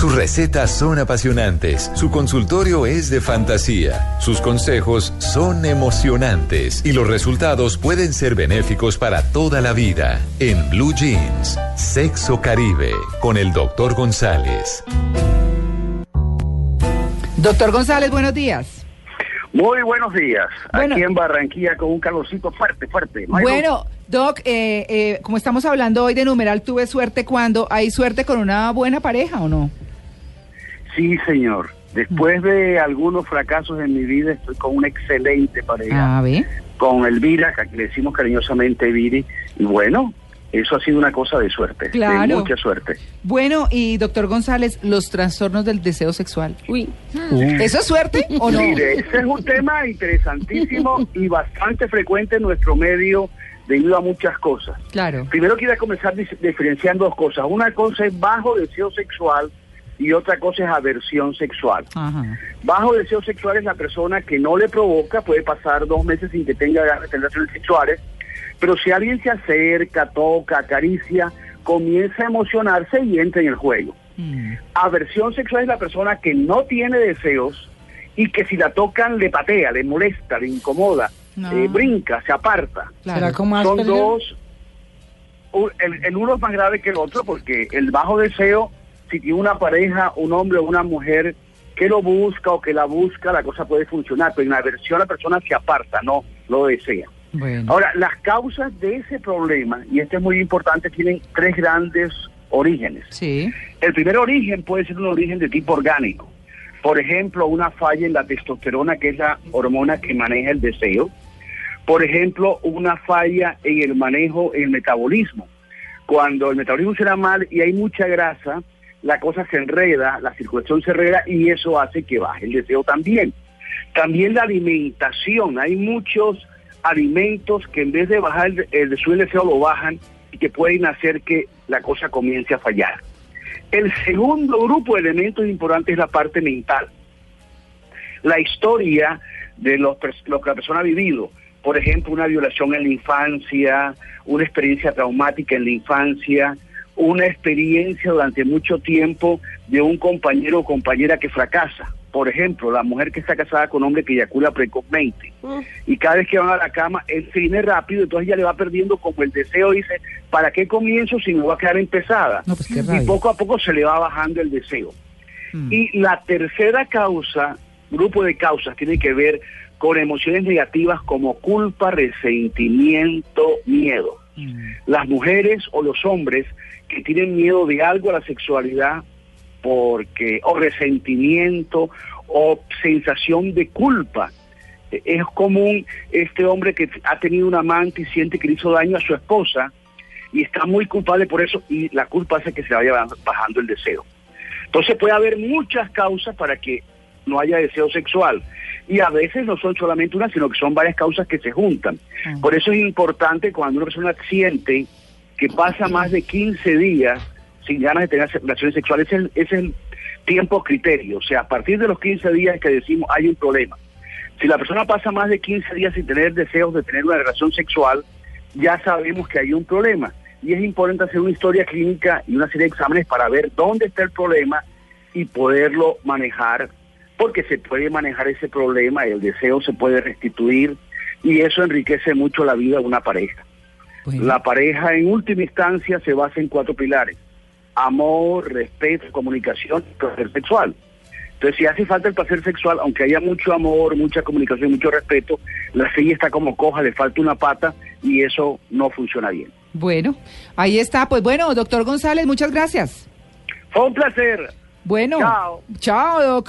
Sus recetas son apasionantes, su consultorio es de fantasía, sus consejos son emocionantes y los resultados pueden ser benéficos para toda la vida. En Blue Jeans, Sexo Caribe, con el doctor González. Doctor González, buenos días. Muy buenos días. Bueno. Aquí en Barranquilla con un calorcito fuerte, fuerte. Bueno, Doc, eh, eh, como estamos hablando hoy de numeral, tuve suerte cuando hay suerte con una buena pareja o no? Sí, señor. Después de algunos fracasos en mi vida, estoy con una excelente pareja. A ver. Con Elvira, que le decimos cariñosamente Viri. Y bueno, eso ha sido una cosa de suerte. Claro. De mucha suerte. Bueno, y doctor González, los trastornos del deseo sexual. Uy. ¿Eso es suerte o no? Mire, ese es un tema interesantísimo y bastante frecuente en nuestro medio debido a muchas cosas. Claro. Primero quiero comenzar dif- diferenciando dos cosas. Una cosa es bajo deseo sexual y otra cosa es aversión sexual. Ajá. Bajo deseo sexual es la persona que no le provoca, puede pasar dos meses sin que tenga relaciones sexuales, pero si alguien se acerca, toca, acaricia, comienza a emocionarse y entra en el juego. Mm. Aversión sexual es la persona que no tiene deseos y que si la tocan le patea, le molesta, le incomoda, No. eh, brinca, se aparta. Claro. Son dos. El, el uno es más grave que el otro porque el bajo deseo, si tiene una pareja, un hombre o una mujer que lo busca o que la busca, la cosa puede funcionar, pero en la aversión la persona se aparta, no lo desea. Bueno. Ahora, las causas de ese problema, y este es muy importante, tienen tres grandes orígenes. Sí. El primer origen puede ser un origen de tipo orgánico. Por ejemplo, una falla en la testosterona, que es la hormona que maneja el deseo. Por ejemplo, una falla en el manejo, en el metabolismo. Cuando el metabolismo será mal y hay mucha grasa, la cosa se enreda, la circulación se enreda y eso hace que baje el deseo también. También la alimentación. Hay muchos alimentos que en vez de bajar el, el deseo, lo bajan y que pueden hacer que la cosa comience a fallar. El segundo grupo de elementos importantes es la parte mental. La historia de los lo que la persona ha vivido. Por ejemplo, una violación en la infancia, una experiencia traumática en la infancia, una experiencia durante mucho tiempo de un compañero o compañera que fracasa. Por ejemplo, la mujer que está casada con un hombre que eyacula precozmente. Y cada vez que van a la cama, él se viene rápido, entonces ella le va perdiendo como el deseo, dice, ¿para qué comienzo si me voy a quedar empezada? No, pues qué y poco a poco se le va bajando el deseo. Mm. Y la tercera causa, grupo de causas, tiene que ver con emociones negativas como culpa, resentimiento, miedo. Mm. Las mujeres o los hombres que tienen miedo de algo a la sexualidad porque o resentimiento o sensación de culpa. Eh, Es común este hombre que ha tenido un amante y siente que le hizo daño a su esposa y está muy culpable por eso y la culpa hace que se vaya bajando el deseo. Entonces puede haber muchas causas para que no haya deseo sexual. Y a veces no son solamente una, sino que son varias causas que se juntan. Ah. Por eso es importante cuando una persona siente que pasa más de 15 días sin ganas de tener relaciones sexuales, ese es el, ese es el tiempo criterio. O sea, a partir de los 15 días que decimos hay un problema. Si la persona pasa más de 15 días sin tener deseos de tener una relación sexual, ya sabemos que hay un problema. Y es importante hacer una historia clínica y una serie de exámenes para ver dónde está el problema y poderlo manejar, porque se puede manejar ese problema, el deseo se puede restituir y eso enriquece mucho la vida de una pareja. Bueno. La pareja en última instancia se basa en cuatro pilares. Amor, respeto, comunicación y placer sexual. Entonces, si hace falta el placer sexual, aunque haya mucho amor, mucha comunicación, mucho respeto, la silla está como coja, le falta una pata y eso no funciona bien. Bueno, ahí está. Pues bueno, doctor González, muchas gracias. Fue un placer. Bueno. Chao. Chao, doc.